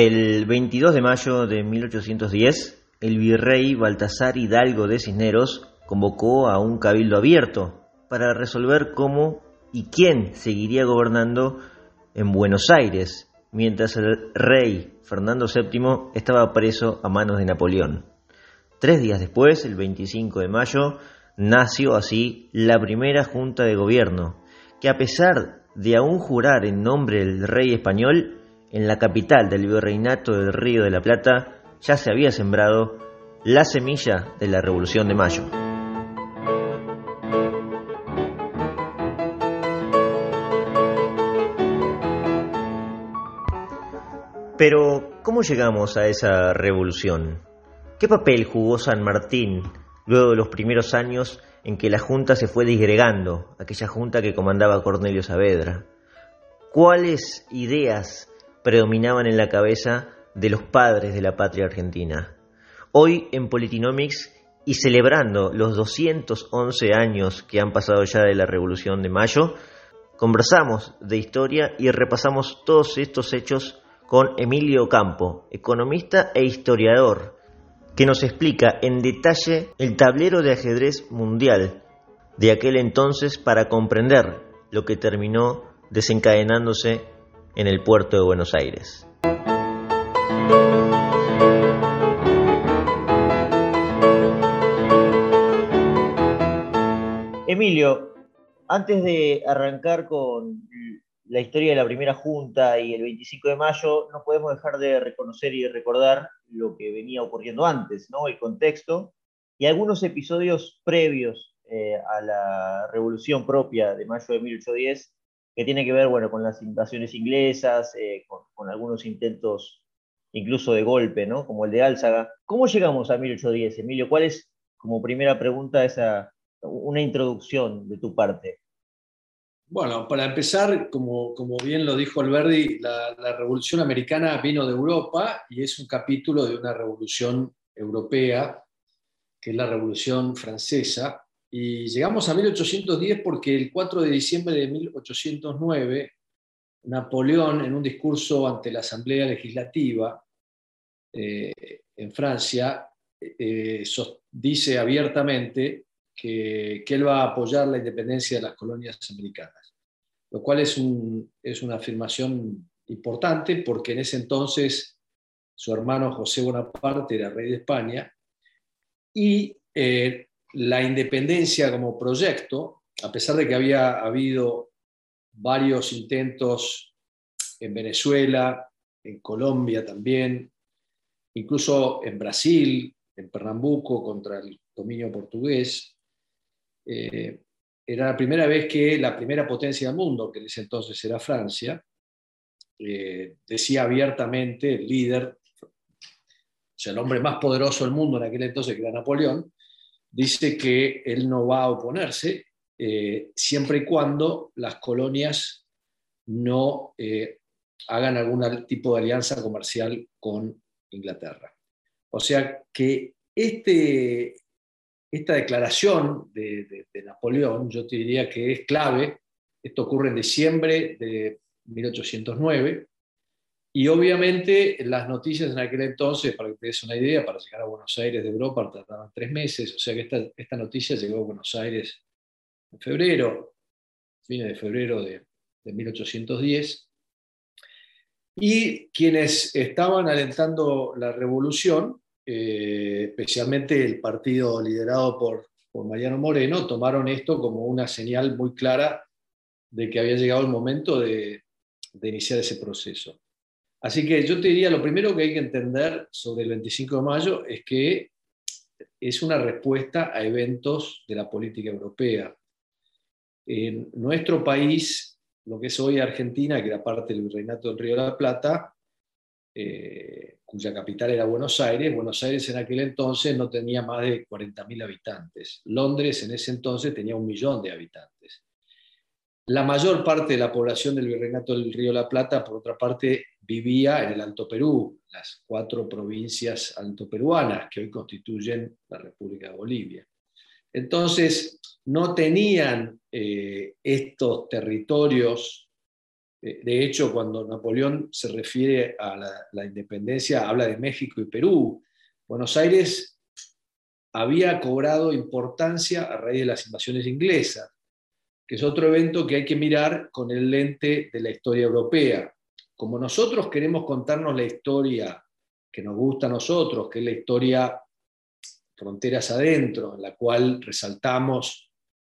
El 22 de mayo de 1810, el virrey Baltasar Hidalgo de Cisneros convocó a un cabildo abierto para resolver cómo y quién seguiría gobernando en Buenos Aires, mientras el rey Fernando VII estaba preso a manos de Napoleón. Tres días después, el 25 de mayo, nació así la primera junta de gobierno, que a pesar de aún jurar en nombre del rey español, en la capital del virreinato del Río de la Plata ya se había sembrado la semilla de la Revolución de Mayo. Pero, ¿cómo llegamos a esa revolución? ¿Qué papel jugó San Martín luego de los primeros años en que la Junta se fue disgregando, aquella Junta que comandaba Cornelio Saavedra? ¿Cuáles ideas predominaban en la cabeza de los padres de la patria argentina? Hoy en Politinomics y celebrando los 211 años que han pasado ya de la Revolución de Mayo, conversamos de historia y repasamos todos estos hechos con Emilio Campo, economista e historiador, que nos explica en detalle el tablero de ajedrez mundial de aquel entonces para comprender lo que terminó desencadenándose en el puerto de Buenos Aires. Emilio, antes de arrancar con la historia de la primera junta y el 25 de mayo, no podemos dejar de reconocer y recordar lo que venía ocurriendo antes, ¿no? El contexto y algunos episodios previos eh, a la revolución propia de mayo de 1810, que tiene que ver, bueno, con las invasiones inglesas, eh, con, algunos intentos incluso de golpe, ¿no? Como el de Álzaga. ¿Cómo llegamos a 1810, Emilio? ¿Cuál es, como primera pregunta, esa, una introducción de tu parte? Bueno, para empezar, como, bien lo dijo Alberdi, la, Revolución Americana vino de Europa y es un capítulo de una revolución europea, que es la Revolución Francesa. Y llegamos a 1810 porque el 4 de diciembre de 1809, Napoleón, en un discurso ante la Asamblea Legislativa eh, en Francia, eh, dice abiertamente que, él va a apoyar la independencia de las colonias americanas, lo cual es, es una afirmación importante porque en ese entonces su hermano José Bonaparte era rey de España y eh, la independencia como proyecto, a pesar de que había habido varios intentos en Venezuela, en Colombia también, incluso en Brasil, en Pernambuco contra el dominio portugués, eh, era la primera vez que la primera potencia del mundo, que en ese entonces era Francia, eh, decía abiertamente, el líder, o sea, el hombre más poderoso del mundo en aquel entonces, que era Napoleón, dice que él no va a oponerse eh, siempre y cuando las colonias no hagan algún tipo de alianza comercial con Inglaterra. O sea que este, esta declaración de, Napoleón, yo te diría que es clave. Esto ocurre en diciembre de 1809. Y obviamente las noticias en aquel entonces, para que te des una idea, para llegar a Buenos Aires de Europa tardaban tres meses, o sea que esta, esta noticia llegó a Buenos Aires en febrero, fines de febrero de, de 1810. Y quienes estaban alentando la revolución eh, especialmente el partido liderado por, Mariano Moreno, tomaron esto como una señal muy clara de que había llegado el momento de, iniciar ese proceso. Así que yo te diría, lo primero que hay que entender sobre el 25 de mayo es que es una respuesta a eventos de la política europea. En nuestro país, lo que es hoy Argentina, que era parte del Virreinato del Río de la Plata, eh, cuya capital era Buenos Aires. Buenos Aires en aquel entonces no tenía más de 40.000 habitantes. Londres en ese entonces tenía un millón de habitantes. La mayor parte de la población del Virreinato del Río la Plata, por otra parte, vivía en el Alto Perú, las cuatro provincias altoperuanas que hoy constituyen la República de Bolivia. Entonces, no tenían eh, estos territorios Eh, de hecho, cuando Napoleón se refiere a la, independencia, habla de México y Perú. Buenos Aires había cobrado importancia a raíz de las invasiones inglesas, que es otro evento que hay que mirar con el lente de la historia europea. Como nosotros queremos contarnos la historia que nos gusta a nosotros, que es la historia fronteras adentro, en la cual resaltamos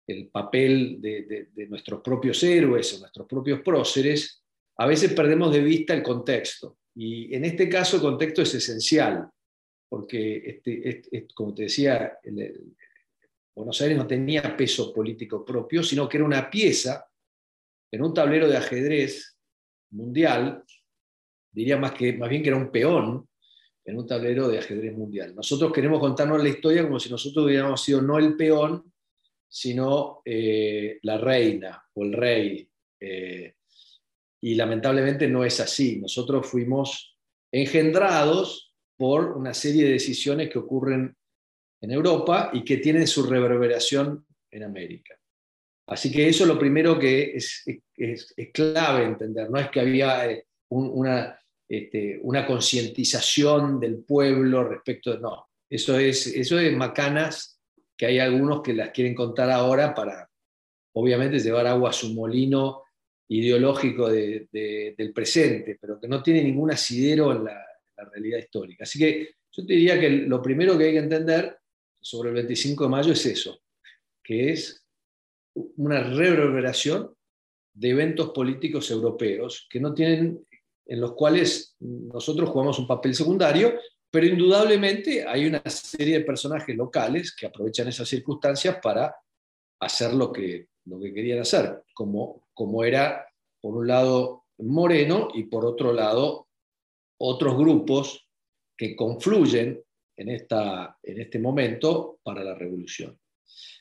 el papel de, nuestros propios héroes o nuestros propios próceres, a veces perdemos de vista el contexto. Y en este caso el contexto es esencial, porque, este, como te decía, Buenos Aires no tenía peso político propio, sino que era una pieza en un tablero de ajedrez mundial, diría más, que, más bien que era un peón en un tablero de ajedrez mundial. Nosotros queremos contarnos la historia como si nosotros hubiéramos sido no el peón, sino eh, la reina o el rey. Eh, y lamentablemente no es así. Nosotros fuimos engendrados por una serie de decisiones que ocurren en Europa y que tienen su reverberación en América. Así que eso es lo primero que es, es, clave entender, no es que había eh, una, este, una concientización del pueblo respecto de... No, eso es, eso es macanas que hay algunos que las quieren contar ahora para, obviamente, llevar agua a su molino ideológico del presente, pero que no tiene ningún asidero en la, realidad histórica. Así que yo te diría que lo primero que hay que entender sobre el 25 de mayo es eso, que es una reverberación de eventos políticos europeos que no tienen, en los cuales nosotros jugamos un papel secundario, pero indudablemente hay una serie de personajes locales que aprovechan esas circunstancias para hacer lo que, lo que querían hacer, como, como era, por un lado, Moreno y por otro lado, otros grupos que confluyen en, esta, en este momento para la revolución.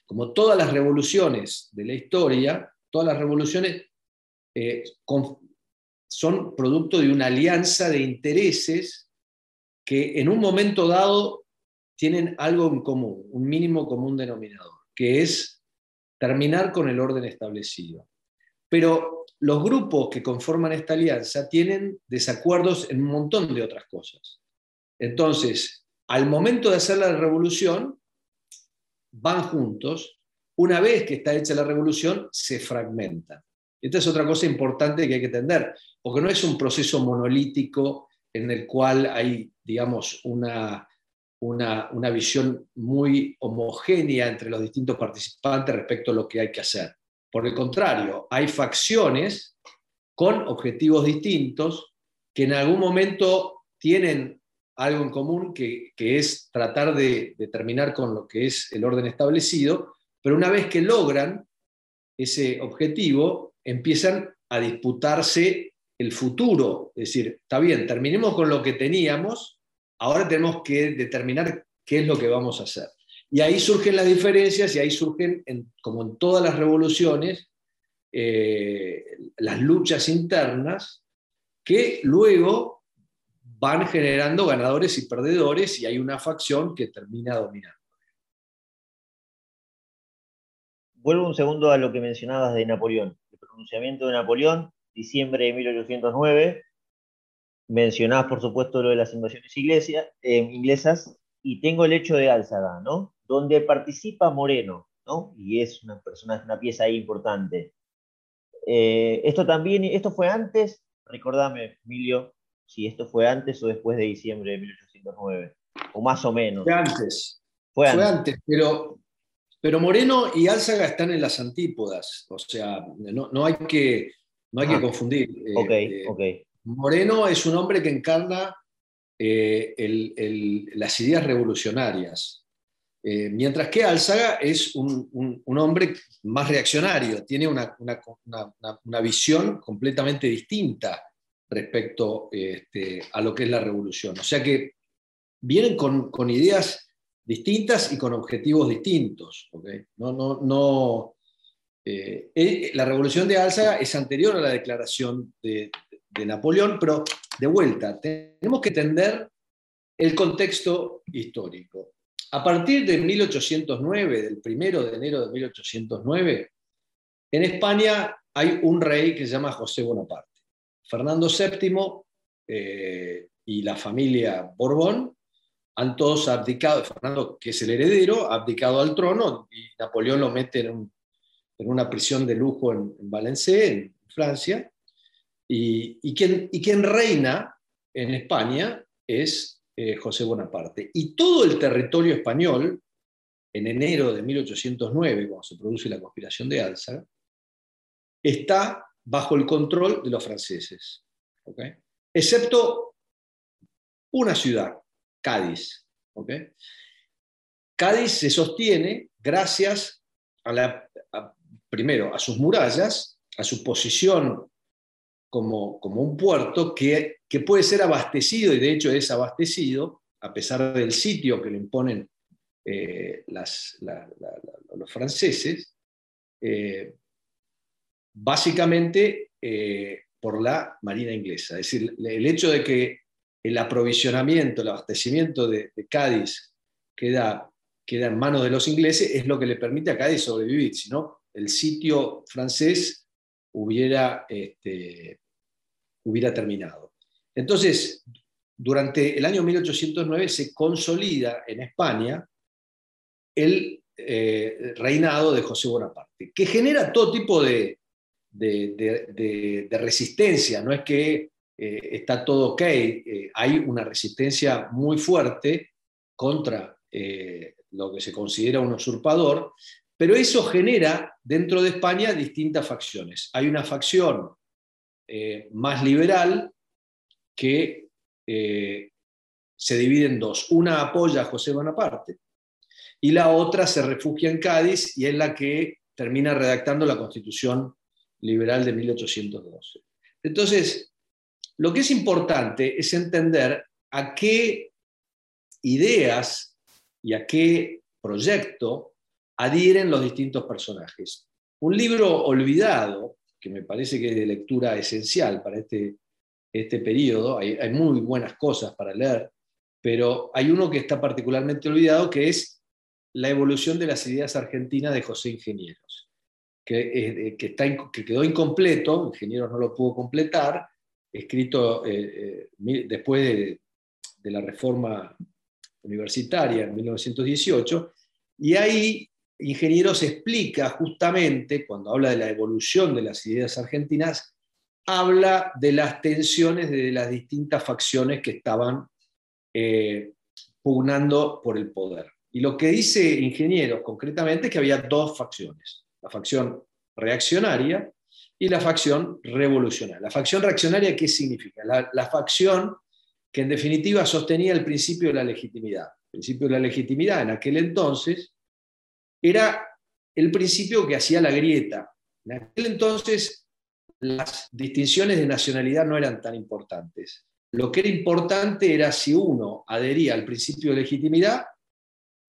Como todas las revoluciones de la historia, todas las revoluciones eh, son producto de una alianza de intereses que en un momento dado tienen algo en común, un mínimo común denominador, que es terminar con el orden establecido. Pero los grupos que conforman esta alianza tienen desacuerdos en un montón de otras cosas. Entonces, al momento de hacer la revolución, van juntos. Una vez que está hecha la revolución, se fragmentan. Esta es otra cosa importante que hay que entender, porque no es un proceso monolítico en el cual hay, digamos, una, una, visión muy homogénea entre los distintos participantes respecto a lo que hay que hacer. Por el contrario, hay facciones con objetivos distintos que en algún momento tienen algo en común, que, es tratar de, terminar con lo que es el orden establecido, pero una vez que logran ese objetivo, empiezan a disputarse el futuro, es decir, está bien, terminemos con lo que teníamos, ahora tenemos que determinar qué es lo que vamos a hacer. Y ahí surgen las diferencias y ahí surgen, como en todas las revoluciones, eh, las luchas internas que luego van generando ganadores y perdedores y hay una facción que termina dominando. Vuelvo un segundo a lo que mencionabas de Napoleón, el pronunciamiento de Napoleón diciembre de 1809. Mencionás, por supuesto, lo de las invasiones eh, inglesas, y tengo el hecho de Álzaga, ¿no? Donde participa Moreno, ¿no? Y es una persona, una pieza importante. Eh, esto también, esto fue antes, recordame, Emilio, si esto fue antes o después de diciembre de 1809, o más o menos. Fue antes. Fue antes, pero, pero Moreno y Álzaga están en las antípodas, o sea, no, no hay que no hay que ah, confundir. Eh, eh, Moreno es un hombre que encarna eh, las ideas revolucionarias, mientras que Álzaga es un, hombre más reaccionario, tiene una, visión completamente distinta respecto este, a lo que es la revolución. O sea que vienen con, ideas distintas y con objetivos distintos. No, no, no, eh, eh, la revolución de Álzaga es anterior a la declaración de, Napoleón, pero de vuelta, tenemos que entender el contexto histórico. A partir de 1809, del primero de enero de 1809, en España hay un rey que se llama José Bonaparte. Fernando VII eh, y la familia Borbón han todos abdicado, Fernando, que es el heredero, ha abdicado al trono y Napoleón lo mete en, una prisión de lujo en, en Francia, y, quien, y, quien, reina en España es eh, José Bonaparte. Y todo el territorio español, en enero de 1809, cuando se produce la conspiración de Alza, está bajo el control de los franceses, excepto una ciudad, Cádiz. Cádiz se sostiene gracias a la, primero a sus murallas, a su posición como, como un puerto que, que, puede ser abastecido, y de hecho es abastecido, a pesar del sitio que le imponen eh, los franceses, eh, básicamente eh, por la Marina inglesa. Es decir, el hecho de que el aprovisionamiento, el abastecimiento de, Cádiz queda, queda, en manos de los ingleses es lo que le permite a Cádiz sobrevivir, si no, el sitio francés hubiera, este, hubiera terminado. Entonces, durante el año 1809 se consolida en España el eh, reinado de José Bonaparte, que genera todo tipo de, de, resistencia, no es que eh, está todo ok, eh, hay una resistencia muy fuerte contra lo que se considera un usurpador, pero eso genera dentro de España distintas facciones. Hay una facción más liberal que se divide en dos. Una apoya a José Bonaparte y la otra se refugia en Cádiz y es la que termina redactando la Constitución liberal de 1812. Entonces, lo que es importante es entender a qué ideas y a qué proyecto adhieren los distintos personajes. Un libro olvidado, que me parece que es de lectura esencial para este, este periodo, hay, hay muy buenas cosas para leer, pero hay uno que está particularmente olvidado, que es La evolución de las ideas argentinas de José Ingenieros que, que, está, que quedó incompleto, Ingenieros no lo pudo completar, escrito eh, eh, después de, de, la reforma universitaria en 1918, y ahí Ingenieros explica justamente, cuando habla de la evolución de las ideas argentinas, habla de las tensiones de las distintas facciones que estaban eh, pugnando por el poder. Y lo que dice Ingenieros concretamente es que había dos facciones la facción reaccionaria y la facción revolucionaria. La facción reaccionaria, ¿qué significa? La, facción que en definitiva sostenía el principio de la legitimidad. El principio de la legitimidad en aquel entonces era el principio que hacía la grieta. En aquel entonces las distinciones de nacionalidad no eran tan importantes. Lo que era importante era si uno adhería al principio de legitimidad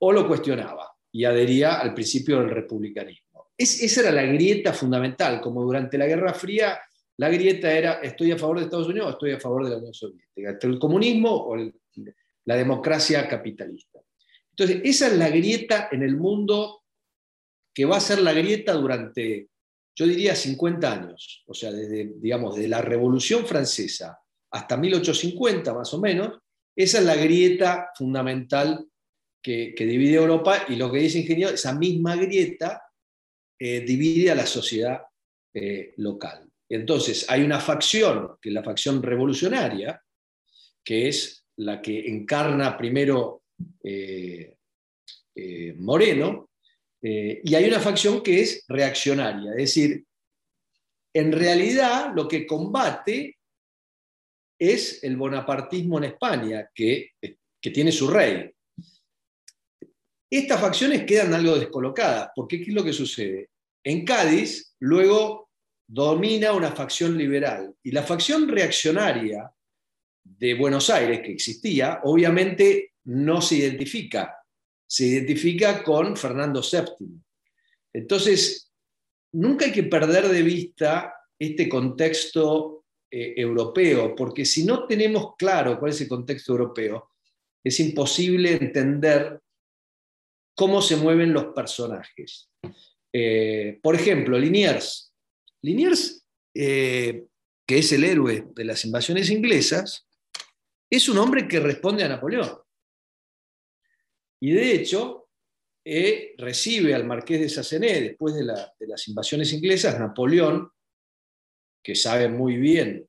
o lo cuestionaba y adhería al principio del republicanismo esa era la grieta fundamental, como durante la Guerra Fría la grieta era estoy a favor de Estados Unidos o estoy a favor de la Unión Soviética, el comunismo o la democracia capitalista. Entonces, esa es la grieta en el mundo que va a ser la grieta durante, yo diría, 50 años, o sea, desde, digamos, la Revolución Francesa hasta 1850 más o menos, esa es la grieta fundamental que, que divide Europa y lo que dice Ingeniero, esa misma grieta eh, divide a la sociedad eh, local. Entonces, hay una facción, que es la facción revolucionaria, que es la que encarna primero eh, Moreno, y hay una facción que es reaccionaria, es decir, en realidad lo que combate es el bonapartismo en España, que, que tiene su rey, estas facciones quedan algo descolocadas, porque ¿qué es lo que sucede? En Cádiz, luego domina una facción liberal y la facción reaccionaria de Buenos Aires, que existía, obviamente no se identifica, se identifica con Fernando VII. Entonces, nunca hay que perder de vista este contexto eh, europeo, porque si no tenemos claro cuál es el contexto europeo, es imposible entender cómo se mueven los personajes. Eh, por ejemplo, Liniers. Liniers, eh, que es el héroe de las invasiones inglesas, es un hombre que responde a Napoleón. Y de hecho, eh, recibe al marqués de Sassené, después de, las invasiones inglesas, Napoleón, que sabe muy bien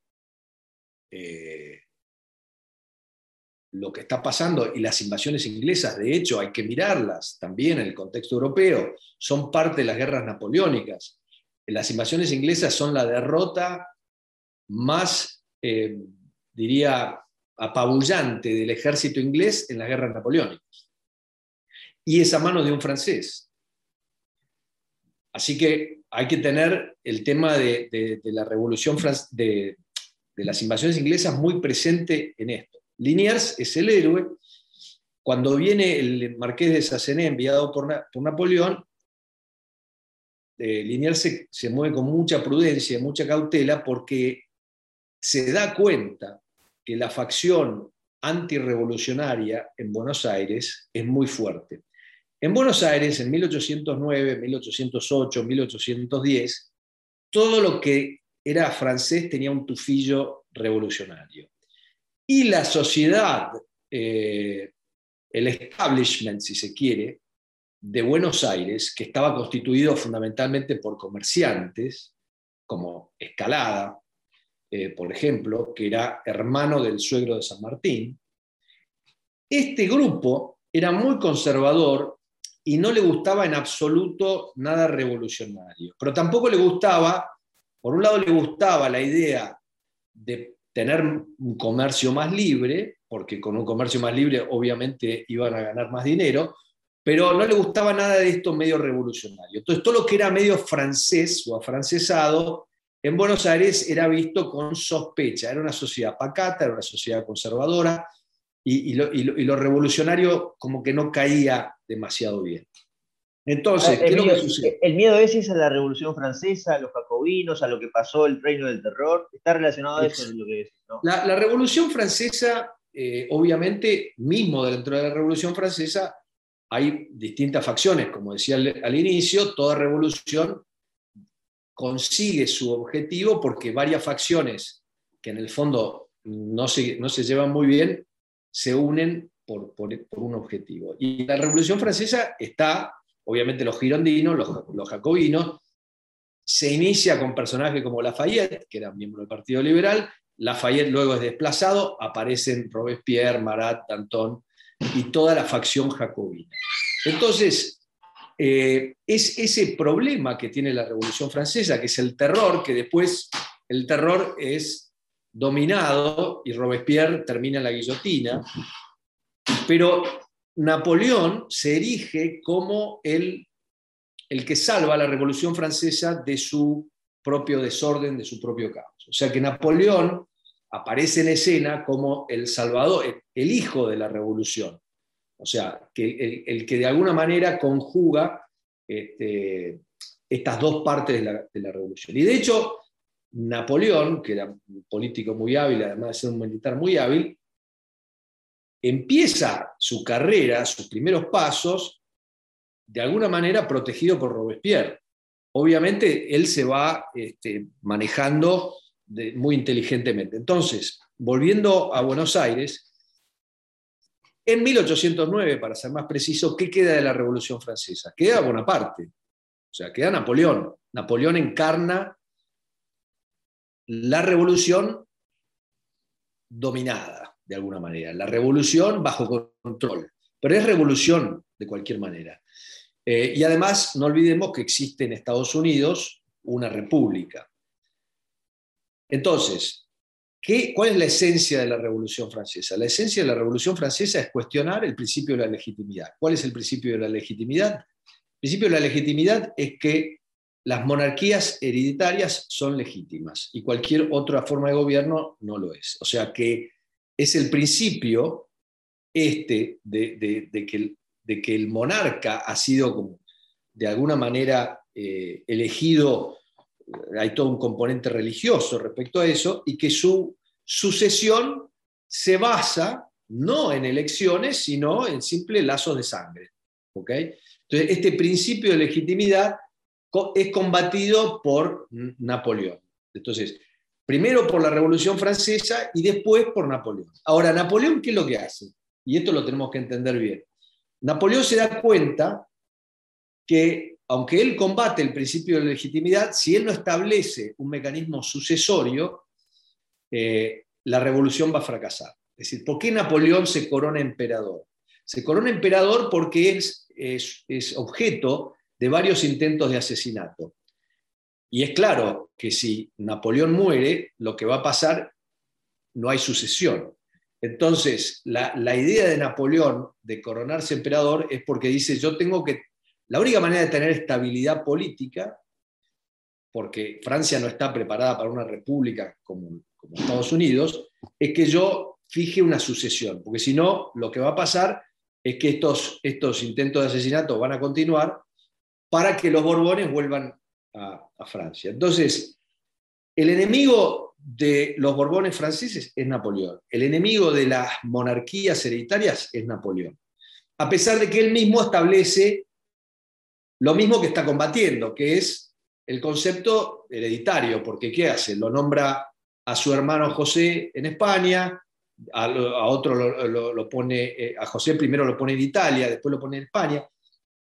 lo que está pasando y las invasiones inglesas, de hecho, hay que mirarlas también en el contexto europeo, son parte de las guerras napoleónicas. Las invasiones inglesas son la derrota más, eh, diría, apabullante del ejército inglés en las guerras napoleónicas. Y es a mano de un francés. Así que hay que tener el tema de, la revolución de, de, las invasiones inglesas muy presente en esto. Liniers es el héroe. Cuando viene el marqués de Sassené enviado por, Napoleón, eh, Liniers se, se mueve con mucha prudencia, mucha cautela, porque se da cuenta que la facción antirrevolucionaria en Buenos Aires es muy fuerte. En Buenos Aires, en 1809, 1808, 1810, todo lo que era francés tenía un tufillo revolucionario. Y la sociedad, eh, el establishment, si se quiere, de Buenos Aires, que estaba constituido fundamentalmente por comerciantes, como Escalada, eh, por ejemplo, que era hermano del suegro de San Martín, este grupo era muy conservador y no le gustaba en absoluto nada revolucionario, pero tampoco le gustaba, por un lado le gustaba la idea de tener un comercio más libre, porque con un comercio más libre obviamente iban a ganar más dinero, pero no le gustaba nada de esto medio revolucionario. Entonces todo lo que era medio francés o afrancesado en Buenos Aires era visto con sospecha, era una sociedad pacata, era una sociedad conservadora, y, lo, revolucionario como que no caía demasiado bien. Entonces, ¿qué el, es lo que sucede? El miedo ese es a la Revolución Francesa, a los jacobinos, a lo que pasó el reino del terror. Está relacionado a eso, lo que ¿no? La, Revolución Francesa, eh, obviamente, mismo dentro de la Revolución Francesa, hay distintas facciones, como decía al inicio, toda revolución consigue su objetivo porque varias facciones que en el fondo no se, no se llevan muy bien, se unen por, un objetivo. Y la Revolución Francesa está, obviamente los girondinos, los, jacobinos, se inicia con personajes como Lafayette, que era miembro del Partido Liberal, Lafayette luego es desplazado, aparecen Robespierre, Marat, Danton y toda la facción jacobina. Entonces, eh, es ese problema que tiene la Revolución Francesa, que es el terror, que después el terror es dominado y Robespierre termina en la guillotina, pero Napoleón se erige como el, el que salva la Revolución Francesa de su propio desorden, de su propio caos. O sea que Napoleón aparece en escena como el salvador, el hijo de la revolución. O sea, que el, que de alguna manera conjuga este, estas dos partes de la, de la, revolución. Y de hecho, Napoleón, que era un político muy hábil, además de ser un militar muy hábil, empieza su carrera, sus primeros pasos, de alguna manera protegido por Robespierre. Obviamente, él se va este, manejando muy inteligentemente. Entonces, volviendo a Buenos Aires, en 1809, para ser más preciso, ¿qué queda de la Revolución Francesa? Queda Bonaparte, o sea, queda Napoleón. Napoleón encarna la revolución dominada, de alguna manera, la revolución bajo control, pero es revolución de cualquier manera. Eh, y además, no olvidemos que existe en Estados Unidos una república. Entonces, ¿Cuál es la esencia de la Revolución Francesa? La esencia de la Revolución Francesa es cuestionar el principio de la legitimidad. ¿Cuál es el principio de la legitimidad? El principio de la legitimidad es que las monarquías hereditarias son legítimas y cualquier otra forma de gobierno no lo es. O sea que es el principio este de, que, el, monarca ha sido de alguna manera eh, elegido hay todo un componente religioso respecto a eso, y que su sucesión se basa no en elecciones, sino en simples lazos de sangre. Entonces, este principio de legitimidad es combatido por Napoleón. Entonces, Primero por la Revolución Francesa y después por Napoleón. Ahora, Napoleón, ¿qué es lo que hace? Y esto lo tenemos que entender bien. Napoleón se da cuenta que, aunque él combate el principio de legitimidad, si él no establece un mecanismo sucesorio, eh, la revolución va a fracasar. Es decir, ¿por qué Napoleón se corona emperador? Se corona emperador porque es, es, objeto de varios intentos de asesinato. Y es claro que si Napoleón muere, lo que va a pasar, no hay sucesión. Entonces, la, idea de Napoleón de coronarse emperador es porque dice, yo tengo que, la única manera de tener estabilidad política, porque Francia no está preparada para una república como, como Estados Unidos, es que yo fije una sucesión, porque si no, lo que va a pasar es que estos, estos intentos de asesinato van a continuar para que los Borbones vuelvan a, Francia. Entonces, el enemigo de los Borbones franceses es Napoleón. El enemigo de las monarquías hereditarias es Napoleón. A pesar de que él mismo establece lo mismo que está combatiendo, que es el concepto hereditario, porque ¿qué hace? Lo nombra a su hermano José en España, a, otro lo, pone, eh, a José primero lo pone en Italia, después lo pone en España,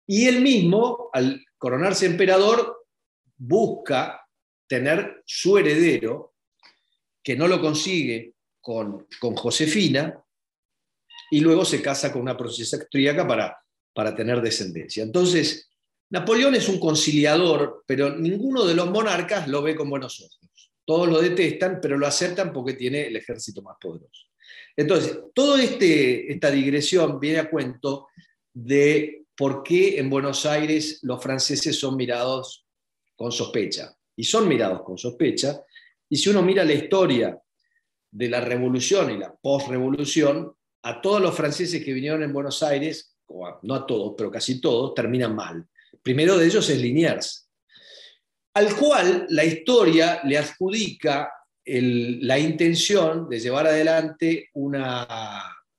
y él mismo, al coronarse emperador, busca tener su heredero, que no lo consigue con, con Josefina, y luego se casa con una princesa austríaca para, para tener descendencia. Entonces, Napoleón es un conciliador, pero ninguno de los monarcas lo ve con buenos ojos. Todos lo detestan, pero lo aceptan porque tiene el ejército más poderoso. Entonces, toda este, esta digresión viene a cuento de por qué en Buenos Aires los franceses son mirados con sospecha. Y son mirados con sospecha. Y si uno mira la historia de la revolución y la postrevolución, a todos los franceses que vinieron en Buenos Aires, no a todos, pero casi todos, terminan mal. primero de ellos es Liniers, al cual la historia le adjudica la intención de llevar adelante un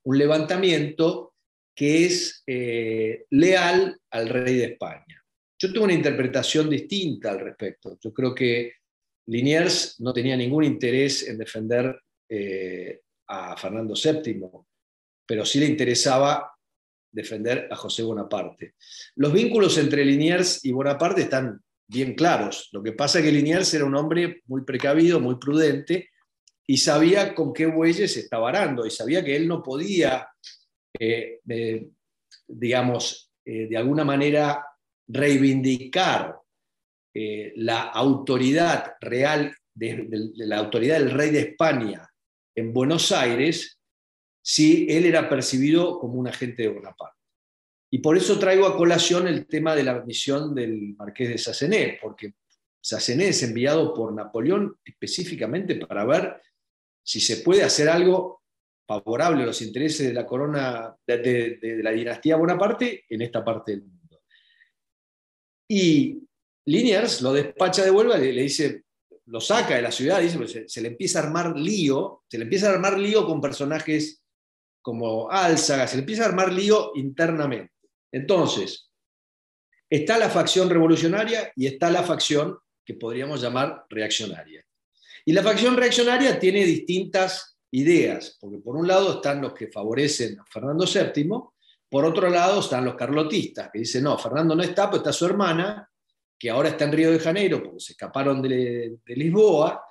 levantamiento que es eh, leal al rey de España. Yo tengo una interpretación distinta al respecto. Yo creo que Liniers no tenía ningún interés en defender eh, a Fernando VII, pero sí le interesaba defender a José Bonaparte. Los vínculos entre Liniers y Bonaparte están bien claros. Lo que pasa es que Liniers era un hombre muy precavido, muy prudente, y sabía con qué bueyes estaba arando, y sabía que él no podía, eh, eh, digamos, de alguna manera reivindicar la autoridad real, de, la autoridad del rey de España en Buenos Aires, si él era percibido como un agente de Bonaparte. Y por eso traigo a colación el tema de la misión del marqués de Sassené, porque Sassené es enviado por Napoleón específicamente para ver si se puede hacer algo favorable a los intereses de la corona, de, la dinastía Bonaparte en esta parte del mundo. Y Liniers lo despacha de vuelta, le, le dice, lo saca de la ciudad, dice, pues se, se, le empieza a armar lío, se le empieza a armar lío con personajes como Álzaga, se le empieza a armar lío internamente. Entonces, está la facción revolucionaria y está la facción que podríamos llamar reaccionaria. Y la facción reaccionaria tiene distintas ideas, porque por un lado están los que favorecen a Fernando VII, por otro lado están los carlotistas, que dicen, no, Fernando no está, pues está su hermana, que ahora está en Río de Janeiro, porque se escaparon de, Lisboa,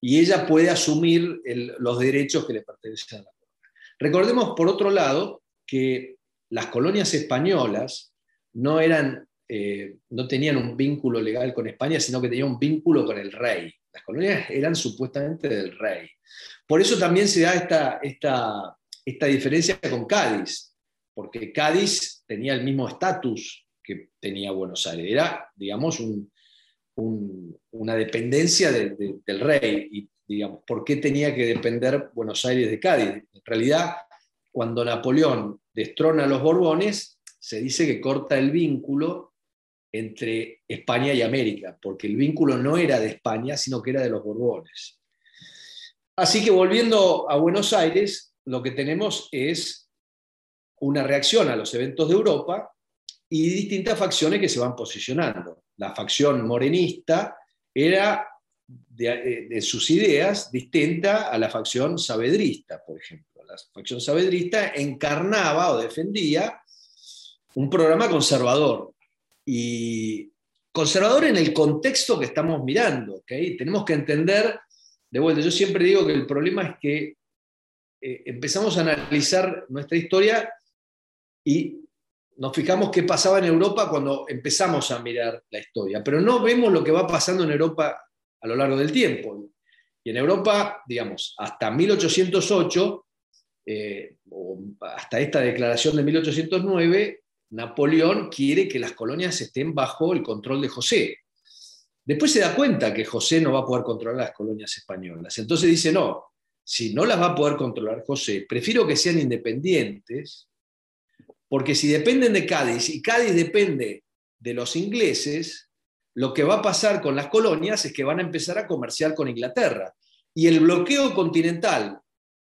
y ella puede asumir los derechos que le pertenecen a la corona. Recordemos, por otro lado, que las colonias españolas no, eran, eh, no tenían un vínculo legal con España, sino que tenían un vínculo con el rey. Las colonias eran supuestamente del rey. Por eso también se da esta, esta, esta diferencia con Cádiz, porque Cádiz tenía el mismo estatus que tenía Buenos Aires. Era, digamos, una dependencia del rey. Y, digamos, ¿por qué tenía que depender Buenos Aires de Cádiz? En realidad, cuando Napoleón destrona a los Borbones, se dice que corta el vínculo entre España y América, porque el vínculo no era de España, sino que era de los Borbones. Así que volviendo a Buenos Aires, lo que tenemos es una reacción a los eventos de Europa y distintas facciones que se van posicionando. La facción morenista era de, sus ideas distinta a la facción saavedrista, por ejemplo. La facción saavedrista encarnaba o defendía un programa conservador. Y conservador en el contexto que estamos mirando. ¿okay? Tenemos que entender, de vuelta, yo siempre digo que el problema es que eh, empezamos a analizar nuestra historia y nos fijamos qué pasaba en Europa cuando empezamos a mirar la historia, pero no vemos lo que va pasando en Europa a lo largo del tiempo. Y en Europa, digamos, hasta 1808, eh, o hasta esta declaración de 1809, Napoleón quiere que las colonias estén bajo el control de José. Después se da cuenta que José no va a poder controlar las colonias españolas. Entonces dice, no, si no las va a poder controlar José, prefiero que sean independientes, porque si dependen de Cádiz y Cádiz depende de los ingleses, lo que va a pasar con las colonias es que van a empezar a comerciar con Inglaterra. Y el bloqueo continental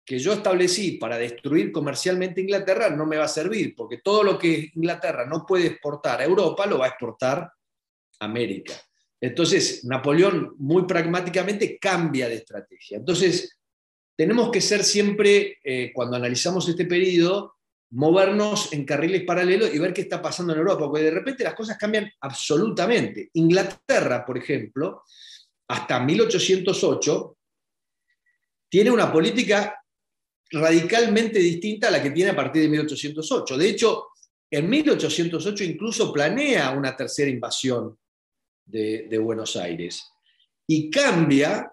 que yo establecí para destruir comercialmente Inglaterra no me va a servir, porque todo lo que Inglaterra no puede exportar a Europa lo va a exportar a América. Entonces, Napoleón muy pragmáticamente cambia de estrategia. Entonces, tenemos que ser siempre, eh, cuando analizamos este periodo, movernos en carriles paralelos y ver qué está pasando en Europa, porque de repente las cosas cambian absolutamente. Inglaterra, por ejemplo, hasta 1808, tiene una política radicalmente distinta a la que tiene a partir de 1808. De hecho, en 1808 incluso planea una tercera invasión de, Buenos Aires. Y cambia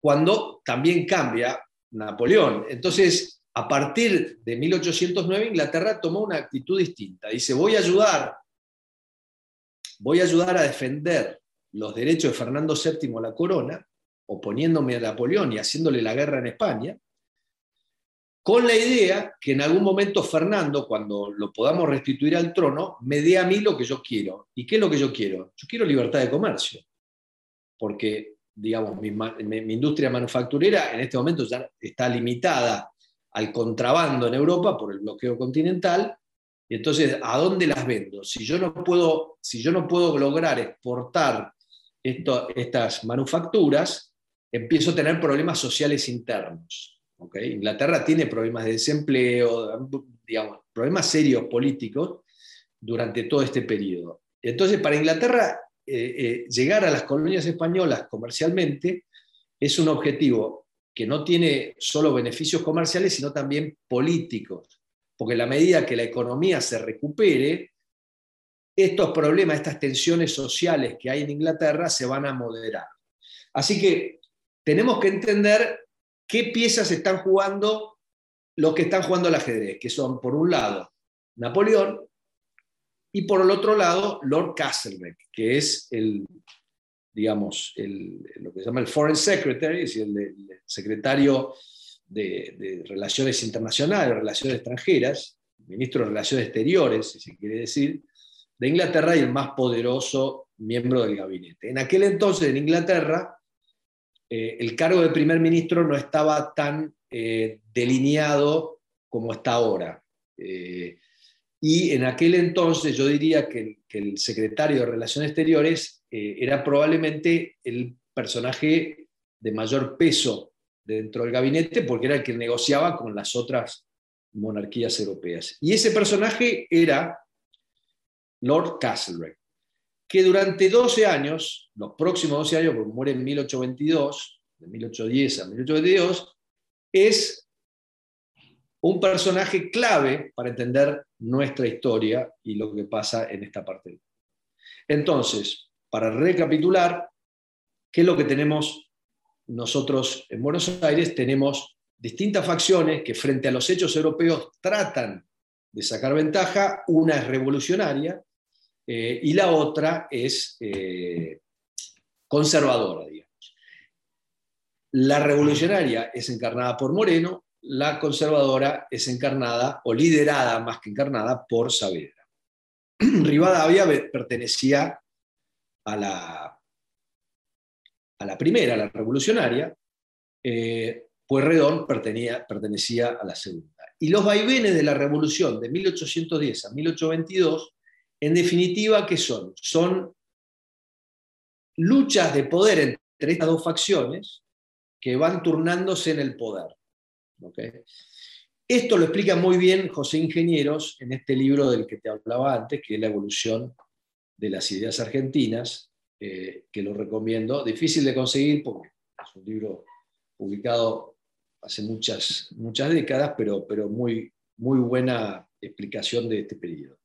cuando también cambia Napoleón. Entonces, a partir de 1809, Inglaterra tomó una actitud distinta. Dice, voy a ayudar, voy a ayudar a defender los derechos de Fernando VII a la corona, oponiéndome a Napoleón y haciéndole la guerra en España, con la idea que en algún momento Fernando, cuando lo podamos restituir al trono, me dé a mí lo que yo quiero. ¿Y qué es lo que yo quiero? Yo quiero libertad de comercio, porque, digamos, mi, industria manufacturera en este momento ya está limitada al contrabando en Europa por el bloqueo continental, y entonces, ¿a dónde las vendo? Si yo no puedo, si yo no puedo lograr exportar estas manufacturas, empiezo a tener problemas sociales internos. Inglaterra tiene problemas de desempleo, digamos, problemas serios políticos durante todo este periodo. Entonces, para Inglaterra, eh, eh, llegar a las colonias españolas comercialmente es un objetivo que no tiene solo beneficios comerciales, sino también políticos, porque a la medida que la economía se recupere, estos problemas, estas tensiones sociales que hay en Inglaterra se van a moderar. Así que tenemos que entender qué piezas están jugando los que están jugando al ajedrez, que son, por un lado, Napoleón y por el otro lado, Lord Castlereagh, que es el, digamos, lo que se llama el Foreign Secretary, es decir, el, secretario de, Relaciones Internacionales, Relaciones Extranjeras, ministro de Relaciones Exteriores, si se quiere decir, de Inglaterra y el más poderoso miembro del gabinete. En aquel entonces en Inglaterra eh, el cargo de primer ministro no estaba tan eh, delineado como está ahora. Eh, y en aquel entonces yo diría que, el secretario de Relaciones Exteriores era probablemente el personaje de mayor peso dentro del gabinete porque era el que negociaba con las otras monarquías europeas. Y ese personaje era Lord Castlereagh que durante 12 años, los próximos 12 años, porque muere en 1822, de 1810 a 1822, es un personaje clave para entender nuestra historia y lo que pasa en esta parte. Entonces, para recapitular, ¿qué es lo que tenemos nosotros en Buenos Aires? Tenemos distintas facciones que frente a los hechos europeos tratan de sacar ventaja. Una es revolucionaria, eh, y la otra es eh, conservadora, digamos. La revolucionaria es encarnada por Moreno, la conservadora es encarnada o liderada más que encarnada por Saavedra. Rivadavia pertenecía a la, a la primera, a la revolucionaria, eh, Pueyrredón pertenecía, pertenecía a la segunda. Y los vaivenes de la revolución de 1810 a 1822 en definitiva, ¿qué son? Son luchas de poder entre estas dos facciones que van turnándose en el poder. Esto lo explica muy bien José Ingenieros en este libro del que te hablaba antes, que es La evolución de las ideas argentinas, eh, que lo recomiendo. Difícil de conseguir porque es un libro publicado hace muchas, muchas décadas, pero, pero muy, muy buena explicación de este periodo.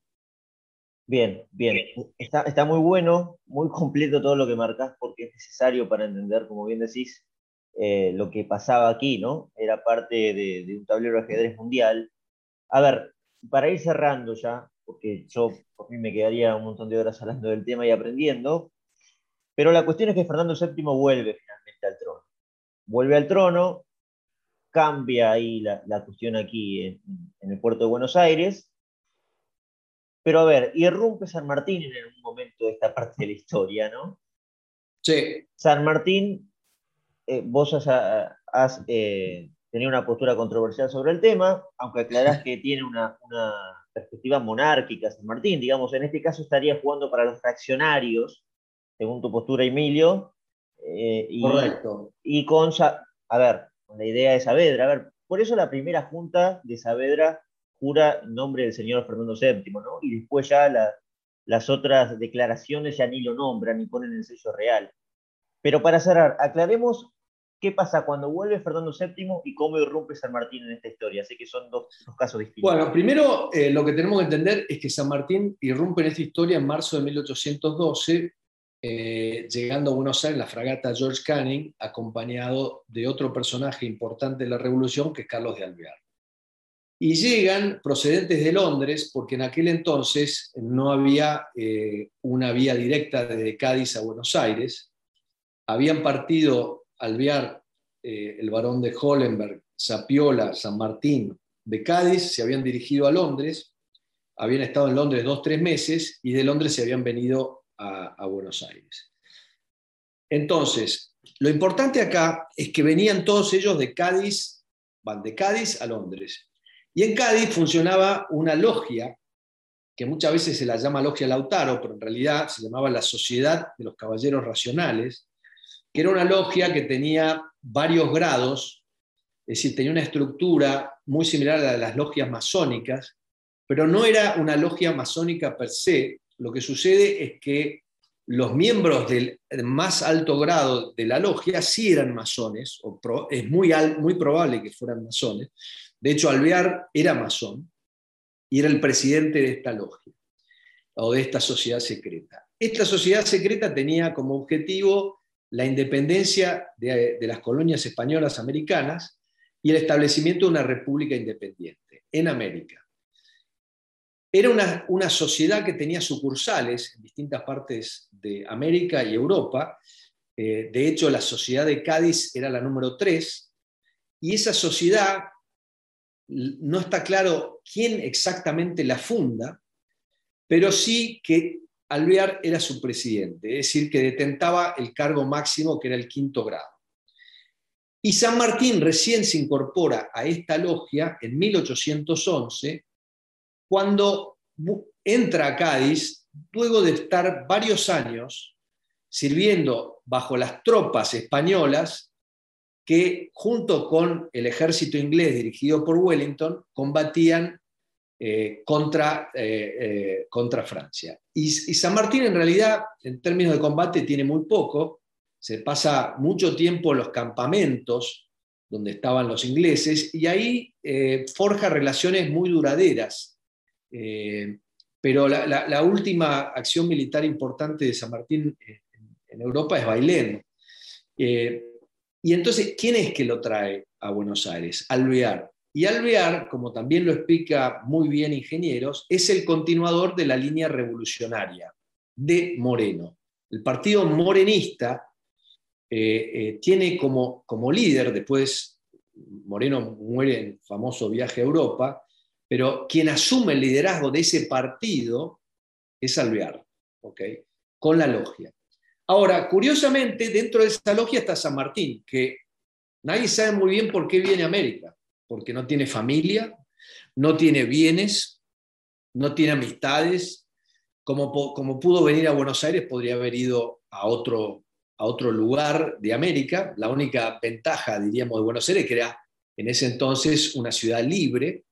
Bien, bien. Está, está, muy bueno, muy completo todo lo que marcas porque es necesario para entender, como bien decís, eh, lo que pasaba aquí, ¿no? Era parte de, un tablero de ajedrez mundial. A ver, para ir cerrando ya, porque yo por mí me quedaría un montón de horas hablando del tema y aprendiendo, pero la cuestión es que Fernando VII vuelve finalmente al trono. Vuelve al trono, cambia ahí la, cuestión aquí en, en, el puerto de Buenos Aires, pero a ver, irrumpe San Martín en un momento de esta parte de la historia, ¿no? Sí. San Martín eh, vos has, eh, tenido una postura controversial sobre el tema, aunque aclarás que tiene una, perspectiva monárquica San Martín, digamos, en este caso estaría jugando para los fraccionarios, según tu postura, Emilio. Eh, y, Correcto. Y con, a ver, con la idea de Saavedra, a ver, por eso la primera junta de Saavedra jura en nombre del señor Fernando VII, ¿no? Y después ya las otras declaraciones ya ni lo nombran ni ponen el sello real. Pero para cerrar, aclaremos ¿Qué pasa cuando vuelve Fernando VII y cómo irrumpe San Martín en esta historia? Sé que son dos, casos distintos. Bueno, primero eh, lo que tenemos que entender es que San Martín irrumpe en esta historia en marzo de 1812, eh, llegando a Buenos Aires en la fragata George Canning, acompañado de otro personaje importante de la Revolución, que es Carlos de Alvear. Y llegan procedentes de Londres, porque en aquel entonces no había eh, una vía directa desde Cádiz a Buenos Aires. Habían partido Alvear, eh, el barón de Hollenberg, Sapiola, San Martín, de Cádiz, se habían dirigido a Londres, habían estado en Londres dos, tres meses y de Londres se habían venido a, Buenos Aires. Entonces, lo importante acá es que venían todos ellos de Cádiz, van de Cádiz a Londres. Y en Cádiz funcionaba una logia, que muchas veces se la llama logia Lautaro, pero en realidad se llamaba la Sociedad de los Caballeros Racionales, que era una logia que tenía varios grados, es decir, tenía una estructura muy similar a la de las logias masónicas, pero no era una logia masónica per se. Lo que sucede es que los miembros del más alto grado de la logia sí eran masones, o es muy, muy probable que fueran masones. De hecho, Alvear era masón y era el presidente de esta logia o de esta sociedad secreta. Esta sociedad secreta tenía como objetivo la independencia de, las colonias españolas americanas y el establecimiento de una república independiente en América. Era una, sociedad que tenía sucursales en distintas partes de América y Europa. Eh, de hecho, la sociedad de Cádiz era la número 3 y esa sociedad no está claro quién exactamente la funda, pero sí que Alvear era su presidente, es decir, que detentaba el cargo máximo que era el quinto grado. Y San Martín recién se incorpora a esta logia en 1811, cuando entra a Cádiz, luego de estar varios años sirviendo bajo las tropas españolas que junto con el ejército inglés dirigido por Wellington combatían eh, contra, eh, eh, contra Francia. Y, San Martín en realidad, en términos de combate, tiene muy poco, se pasa mucho tiempo en los campamentos donde estaban los ingleses y ahí forja relaciones muy duraderas. pero la, última acción militar importante de San Martín en, Europa es Bailén. y entonces, ¿quién es que lo trae a Buenos Aires? Alvear. Y Alvear, como también lo explica muy bien Ingenieros, es el continuador de la línea revolucionaria de Moreno. El partido morenista eh, eh, tiene como, como líder, después Moreno muere en famoso viaje a Europa, pero quien asume el liderazgo de ese partido es Alvear, con la logia. Ahora, curiosamente, dentro de esa logia está San Martín, que nadie sabe muy bien por qué viene a América porque no tiene familia, no tiene bienes, no tiene amistades. Como, como pudo venir a Buenos Aires, podría haber ido a otro, a otro lugar de América. La única ventaja, diríamos, de Buenos Aires, que era en ese entonces una ciudad libre,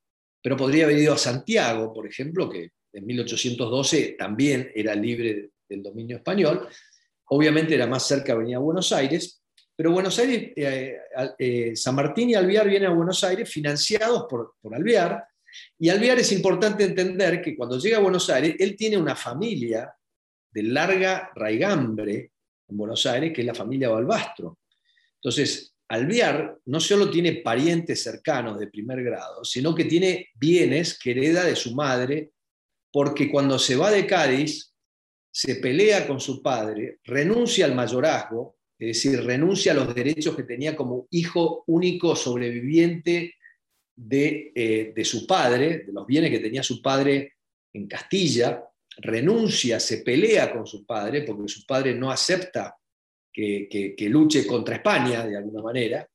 pero podría haber ido a Santiago, por ejemplo, que en 1812 también era libre del dominio español. Obviamente era más cerca, venía a Buenos Aires, pero Buenos Aires, eh, eh, San Martín y Alvear vienen a Buenos Aires financiados por, por Alvear, y Alvear es importante entender que cuando llega a Buenos Aires, él tiene una familia de larga raigambre en Buenos Aires, que es la familia Balbastro. Entonces, Alvear no solo tiene parientes cercanos de primer grado, sino que tiene bienes que hereda de su madre, porque cuando se va de Cádiz, se pelea con su padre, renuncia al mayorazgo, es decir, renuncia a los derechos que tenía como hijo único sobreviviente de, eh, de su padre, de los bienes que tenía su padre en Castilla, renuncia, se pelea con su padre, porque su padre no acepta que, luche contra España de alguna manera,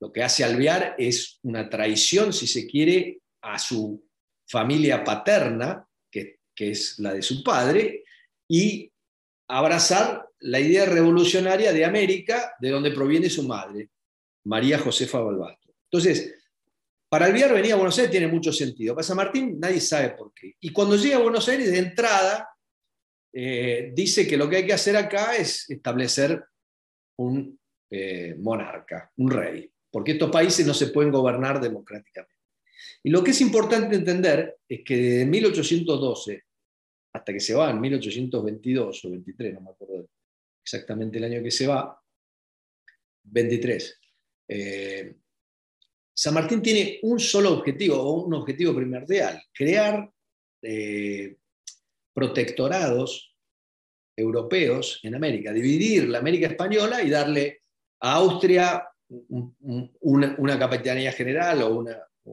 lo que hace Alvear es una traición, si se quiere, a su familia paterna, que, que es la de su padre, y abrazar la idea revolucionaria de América, de donde proviene su madre, María Josefa Balbastro. Entonces, para Alvear venir a Buenos Aires tiene mucho sentido. Para San Martín nadie sabe por qué. Y cuando llega a Buenos Aires, de entrada, eh, dice que lo que hay que hacer acá es establecer un eh, monarca, un rey, porque estos países no se pueden gobernar democráticamente. Y lo que es importante entender es que desde 1812 hasta que se va en 1822 o 23, no me acuerdo exactamente el año que se va, 23. Eh, San Martín tiene un solo objetivo, o un objetivo primordial, crear eh, protectorados europeos en América, dividir la América española y darle a Austria una, capitanía general o,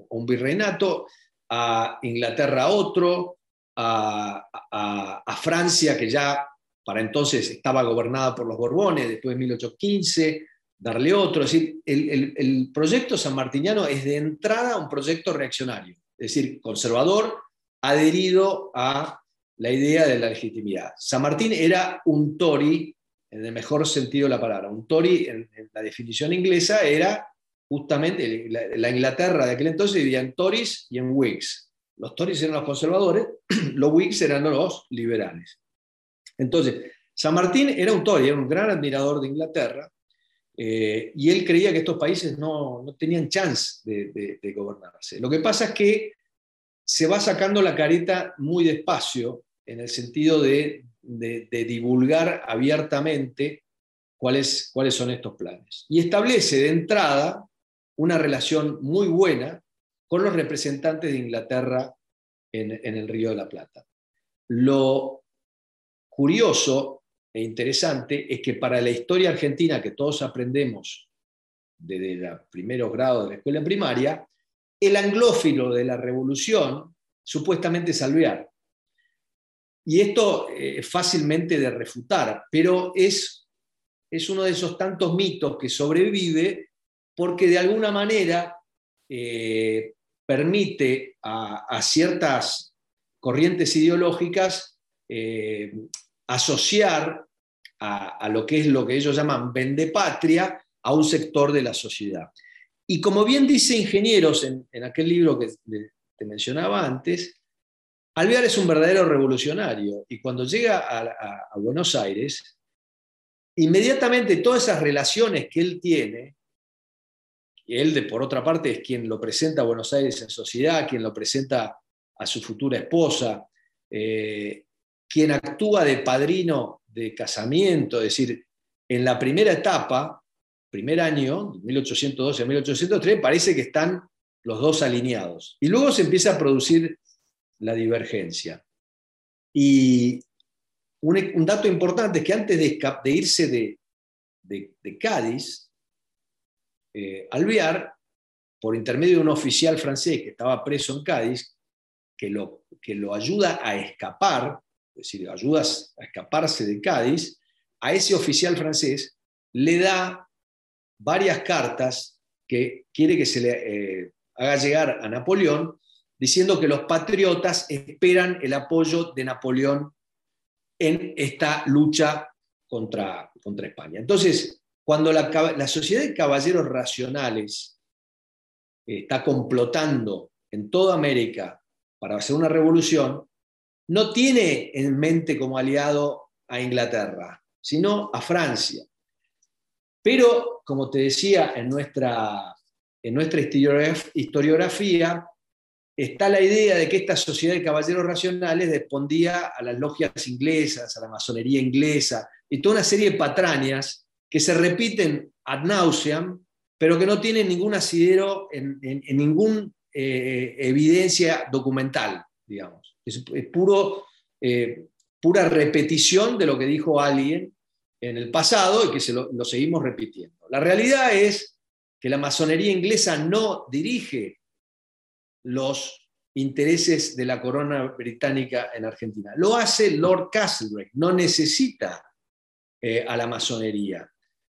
un virreinato, a Inglaterra otro, a, Francia, que ya para entonces estaba gobernada por los Borbones, después de 1815, darle otro. Es decir, el, proyecto sanmartiniano es de entrada un proyecto reaccionario, es decir, conservador, adherido a la idea de la legitimidad. San Martín era un Tory, en el mejor sentido de la palabra. Un Tory, en, la definición inglesa, era justamente la, Inglaterra de aquel entonces dividía en Tories y en Whigs. Los Tories eran los conservadores, los Whigs eran los liberales. Entonces, San Martín era un Tory, era un gran admirador de Inglaterra, eh, y él creía que estos países no, tenían chance de, de, gobernarse. Lo que pasa es que se va sacando la careta muy despacio en el sentido de, divulgar abiertamente cuáles, cuáles son estos planes. Y establece de entrada una relación muy buena con los representantes de Inglaterra en, el Río de la Plata. Lo curioso e interesante es que para la historia argentina que todos aprendemos desde los primeros grados de la escuela primaria, el anglófilo de la revolución supuestamente es Alvear. Y esto eh, es fácilmente de refutar, pero es, es uno de esos tantos mitos que sobrevive porque de alguna manera eh, permite a, ciertas corrientes ideológicas eh, asociar a, lo que es lo que ellos llaman vendepatria a un sector de la sociedad. Y como bien dice Ingenieros en, aquel libro que te mencionaba antes, Alvear es un verdadero revolucionario y cuando llega a, Buenos Aires, inmediatamente todas esas relaciones que él tiene, y él de por otra parte es quien lo presenta a Buenos Aires en sociedad, quien lo presenta a su futura esposa, eh, quien actúa de padrino de casamiento, es decir, en la primera etapa, primer año, 1812 a 1803, parece que están los dos alineados. Y luego se empieza a producir la divergencia. Y un, dato importante es que antes de, irse de, Cádiz, eh, Alvear, por intermedio de un oficial francés que estaba preso en Cádiz, que lo, que lo ayuda a escapar, es decir, ayuda a escaparse de Cádiz, a ese oficial francés le da varias cartas que quiere que se le eh, haga llegar a Napoleón diciendo que los patriotas esperan el apoyo de Napoleón en esta lucha contra, contra España. Entonces, cuando la, sociedad de caballeros racionales está complotando en toda América para hacer una revolución, no tiene en mente como aliado a Inglaterra, sino a Francia. Pero, como te decía, en nuestra, en nuestra historiografía está la idea de que esta sociedad de caballeros racionales respondía a las logias inglesas, a la masonería inglesa, y toda una serie de patrañas que se repiten ad nauseam, pero que no tienen ningún asidero en, ninguna eh, evidencia documental, Es, puro, eh, pura repetición de lo que dijo alguien en el pasado y que se lo, lo seguimos repitiendo. La realidad es que la masonería inglesa no dirige los intereses de la corona británica en Argentina. Lo hace Lord Castlereagh, no necesita eh, a la masonería.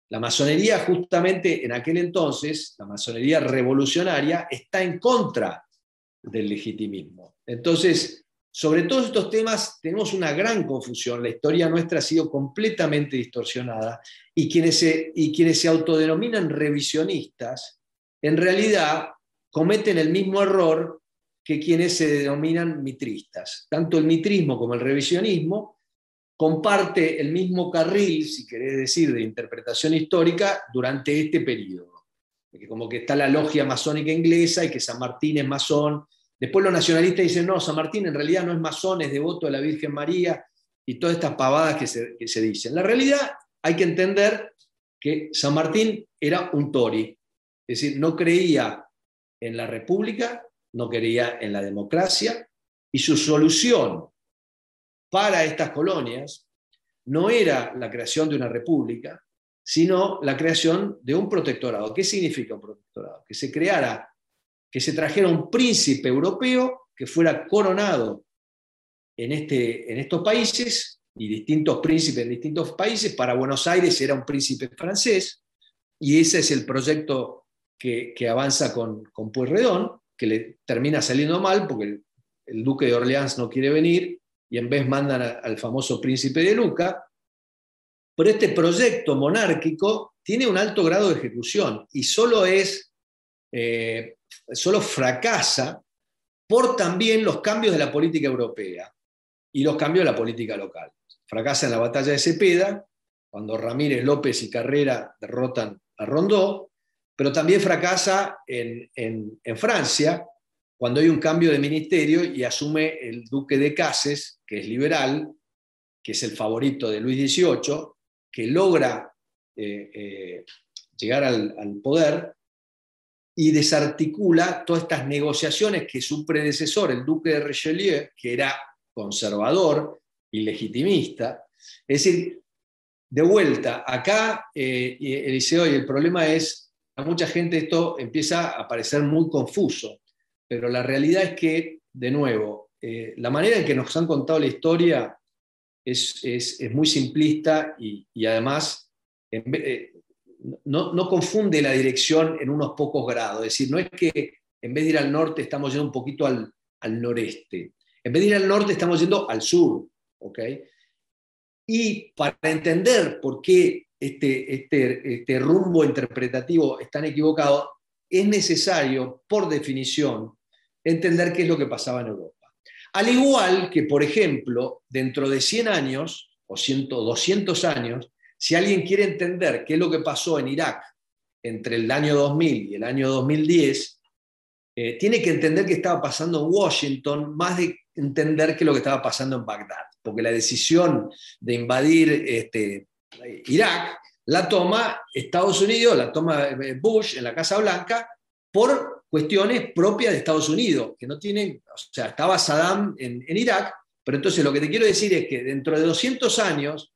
La masonería justamente en aquel entonces, la masonería revolucionaria, está en contra del legitimismo. Entonces, sobre todos estos temas tenemos una gran confusión. La historia nuestra ha sido completamente distorsionada y quienes se, y quienes se autodenominan revisionistas, en realidad cometen el mismo error que quienes se denominan mitristas. Tanto el mitrismo como el revisionismo comparte el mismo carril, si querés decir, de interpretación histórica durante este periodo. como que está la logia masónica inglesa y que San Martín es masón. Después los nacionalistas dicen, no, San Martín en realidad no es masón, es devoto de la Virgen María y todas estas pavadas que se, que se dicen. La realidad hay que entender que San Martín era un tori, es decir, no creía en la república, no quería en la democracia, y su solución para estas colonias no era la creación de una república, sino la creación de un protectorado. ¿Qué significa un protectorado? Que se creara, que se trajera un príncipe europeo que fuera coronado en, este, en estos países y distintos príncipes en distintos países. Para Buenos Aires era un príncipe francés y ese es el proyecto que, avanza con, con Pueyrredón, que le termina saliendo mal porque el, duque de Orleans no quiere venir y en vez mandan al famoso príncipe de Luca. Pero este proyecto monárquico tiene un alto grado de ejecución y solo es, eh, solo fracasa por también los cambios de la política europea y los cambios de la política local. Fracasa en la batalla de Cepeda, cuando Ramírez López y Carrera derrotan a Rondó, pero también fracasa en, Francia, cuando hay un cambio de ministerio y asume el duque de Cases, que es liberal, que es el favorito de Luis XVIII, que logra eh, eh, llegar al, poder y desarticula todas estas negociaciones que su predecesor, el duque de Richelieu, que era conservador y legitimista, es decir, de vuelta, acá, eh, Eliseo, y el problema es a mucha gente esto empieza a parecer muy confuso, pero la realidad es que, de nuevo, eh, la manera en que nos han contado la historia es, muy simplista y, además eh, no, confunde la dirección en unos pocos grados. Es decir, no es que en vez de ir al norte estamos yendo un poquito al, al noreste. En vez de ir al norte estamos yendo al sur. ¿okay? Y para entender por qué este, este, este, rumbo interpretativo es tan equivocado, es necesario, por definición, entender qué es lo que pasaba en Europa. Al igual que, por ejemplo, dentro de 100 años, o 100, 200 años, si alguien quiere entender qué es lo que pasó en Irak entre el año 2000 y el año 2010, eh, tiene que entender qué estaba pasando en Washington, más de entender qué es lo que estaba pasando en Bagdad, porque la decisión de invadir este, Irak, la toma Estados Unidos, la toma eh, Bush en la Casa Blanca, por cuestiones propias de Estados Unidos, que no tienen, o sea, estaba Saddam en, Irak, pero entonces lo que te quiero decir es que dentro de 200 años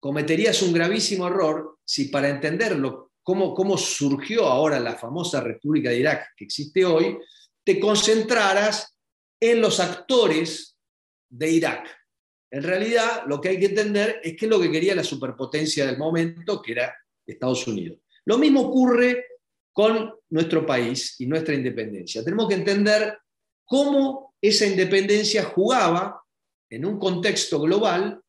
cometerías un gravísimo error si para entenderlo, cómo, cómo surgió ahora la famosa República de Irak que existe hoy, te concentraras en los actores de Irak. En realidad, lo que hay que entender es qué es lo que quería la superpotencia del momento, que era Estados Unidos. Lo mismo ocurre con nuestro país y nuestra independencia. Tenemos que entender cómo esa independencia jugaba en un contexto global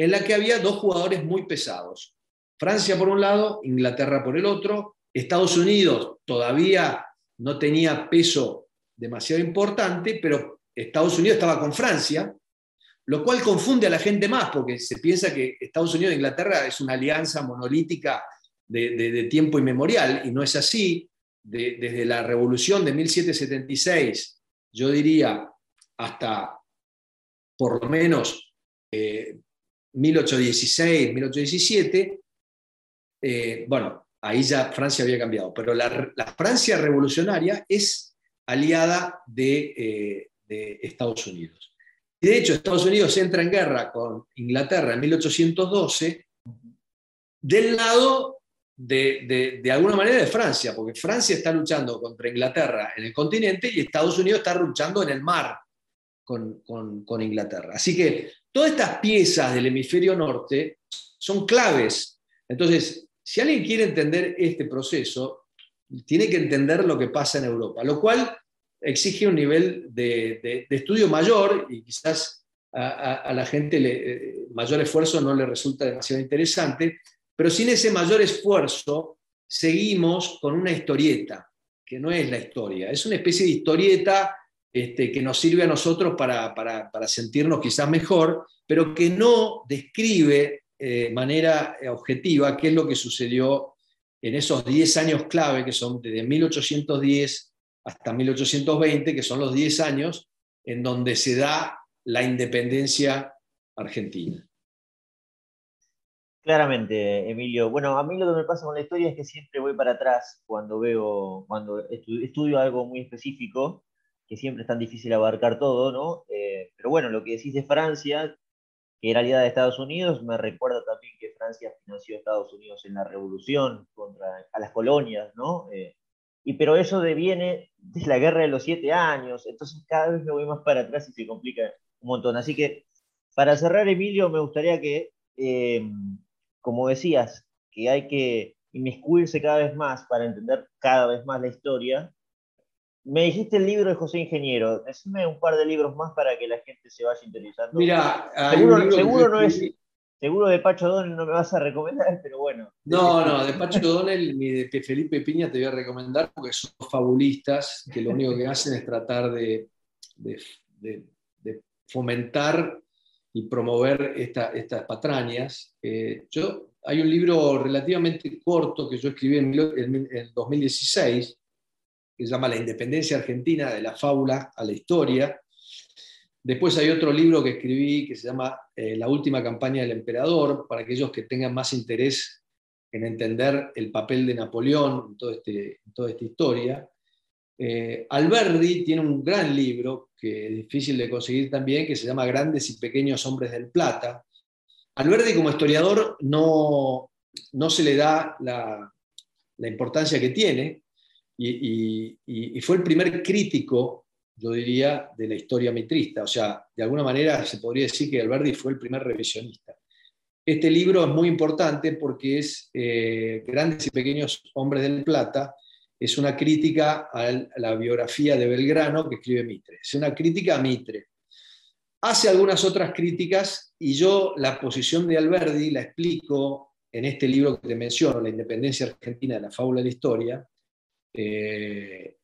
en la que había dos jugadores muy pesados. Francia por un lado, Inglaterra por el otro, Estados Unidos todavía no tenía peso demasiado importante, pero Estados Unidos estaba con Francia, lo cual confunde a la gente más, porque se piensa que Estados Unidos e Inglaterra es una alianza monolítica de, tiempo inmemorial, y no es así. desde la revolución de 1776, yo diría, hasta por lo menos 1816, eh, 1817, eh, bueno, ahí ya Francia había cambiado, pero la, Francia revolucionaria es aliada de, eh, Estados Unidos. Y de hecho, Estados Unidos entra en guerra con Inglaterra en 1812 del lado de, de, alguna manera de Francia, porque Francia está luchando contra Inglaterra en el continente y Estados Unidos está luchando en el mar con, con Inglaterra. Así que todas estas piezas del hemisferio norte son claves. Entonces, si alguien quiere entender este proceso, tiene que entender lo que pasa en Europa, lo cual exige un nivel de, estudio mayor y quizás a, la gente le, mayor esfuerzo no le resulta demasiado interesante, pero sin ese mayor esfuerzo seguimos con una historieta, que no es la historia, es una especie de historieta este, que nos sirve a nosotros para, para sentirnos quizás mejor, pero que no describe eh, manera objetiva qué es lo que sucedió en esos 10 años clave, que son desde 1810 hasta 1820, que son los 10 años en donde se da la independencia argentina. Claramente, Emilio. Bueno, a mí lo que me pasa con la historia es que siempre voy para atrás cuando veo, cuando estudio algo muy específico, que siempre es tan difícil abarcar todo, ¿no? Eh, pero bueno, lo que decís de Francia, que era aliada de Estados Unidos, me recuerda también que Francia financió a Estados Unidos en la revolución contra a las colonias, ¿no? Eh, y pero eso deviene de la guerra de los siete años, entonces cada vez me voy más para atrás y se complica un montón. Así que para cerrar, Emilio, me gustaría que, eh, como decías, que hay que inmiscuirse cada vez más para entender cada vez más la historia, me dijiste el libro de José Ingeniero. Decime un par de libros más para que la gente se vaya interesando. Mira, seguro, no es. Seguro de Pacho Donel no me vas a recomendar, pero bueno. No, no, de Pacho Donel ni de Felipe Piña te voy a recomendar porque son fabulistas que lo único que hacen es tratar de, fomentar y promover estas patrañas. Eh, yo, hay un libro relativamente corto que yo escribí en, en 2016 que se llama La Independencia Argentina, de la fábula a la historia. Después hay otro libro que escribí que se llama eh, La última campaña del emperador, para aquellos que tengan más interés en entender el papel de Napoleón en, este, toda esta historia. Eh, Alberdi tiene un gran libro que es difícil de conseguir también, que se llama Grandes y Pequeños Hombres del Plata. Alberdi como historiador no, no se le da la importancia que tiene, y, fue el primer crítico, yo diría, de la historia mitrista. O sea, de alguna manera se podría decir que Alberdi fue el primer revisionista. Este libro es muy importante porque es eh, Grandes y Pequeños Hombres del Plata, es una crítica a la biografía de Belgrano que escribe Mitre. Es una crítica a Mitre. Hace algunas otras críticas y yo la posición de Alberdi la explico en este libro que te menciono, La Independencia Argentina de la Fábula de la Historia, eh,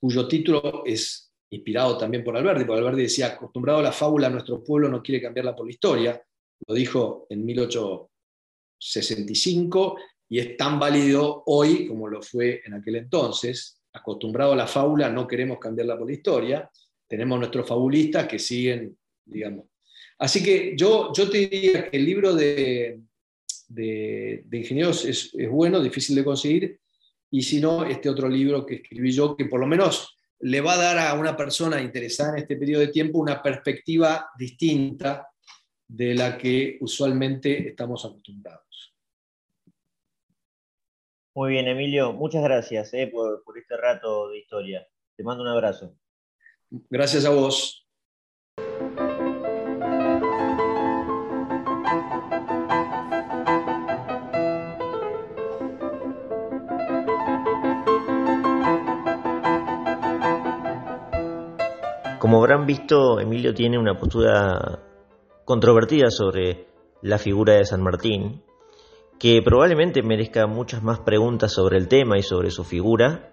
cuyo título es inspirado también por Alberti, porque Alberti decía, acostumbrado a la fábula, nuestro pueblo no quiere cambiarla por la historia, lo dijo en 1865 y es tan válido hoy como lo fue en aquel entonces, acostumbrado a la fábula, no queremos cambiarla por la historia, tenemos nuestros fabulistas que siguen, digamos. Así que yo, yo te diría que el libro de, de, ingenieros es, es bueno, difícil de conseguir, y si no, este otro libro que escribí yo, que por lo menos le va a dar a una persona interesada en este periodo de tiempo una perspectiva distinta de la que usualmente estamos acostumbrados. Muy bien, Emilio, muchas gracias eh, por, por este rato de historia. Te mando un abrazo. Gracias a vos. Como habrán visto, Emilio tiene una postura controvertida sobre la figura de San Martín, que probablemente merezca muchas más preguntas sobre el tema y sobre su figura,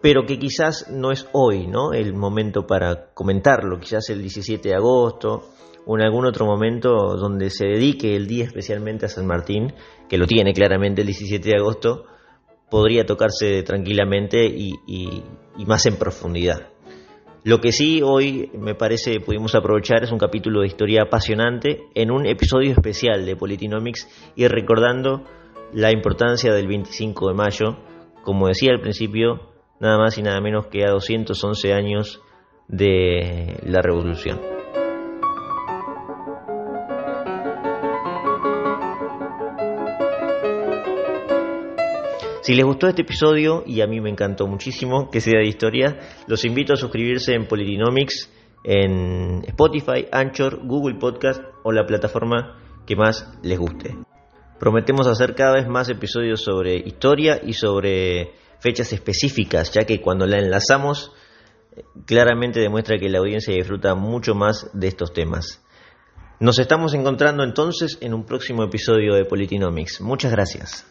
pero que quizás no es hoy, ¿no? El momento para comentarlo, quizás el 17 de agosto o en algún otro momento donde se dedique el día especialmente a San Martín, que lo tiene claramente el 17 de agosto, podría tocarse tranquilamente y, y más en profundidad. Lo que sí hoy me parece pudimos aprovechar es un capítulo de historia apasionante en un episodio especial de Politinomics y recordando la importancia del 25 de mayo, como decía al principio, nada más y nada menos que a 211 años de la revolución. Si les gustó este episodio, y a mí me encantó muchísimo que sea de historia, los invito a suscribirse en Politinomics, en Spotify, Anchor, Google Podcast o la plataforma que más les guste. Prometemos hacer cada vez más episodios sobre historia y sobre fechas específicas, ya que cuando la enlazamos claramente demuestra que la audiencia disfruta mucho más de estos temas. Nos estamos encontrando entonces en un próximo episodio de Politinomics. Muchas gracias.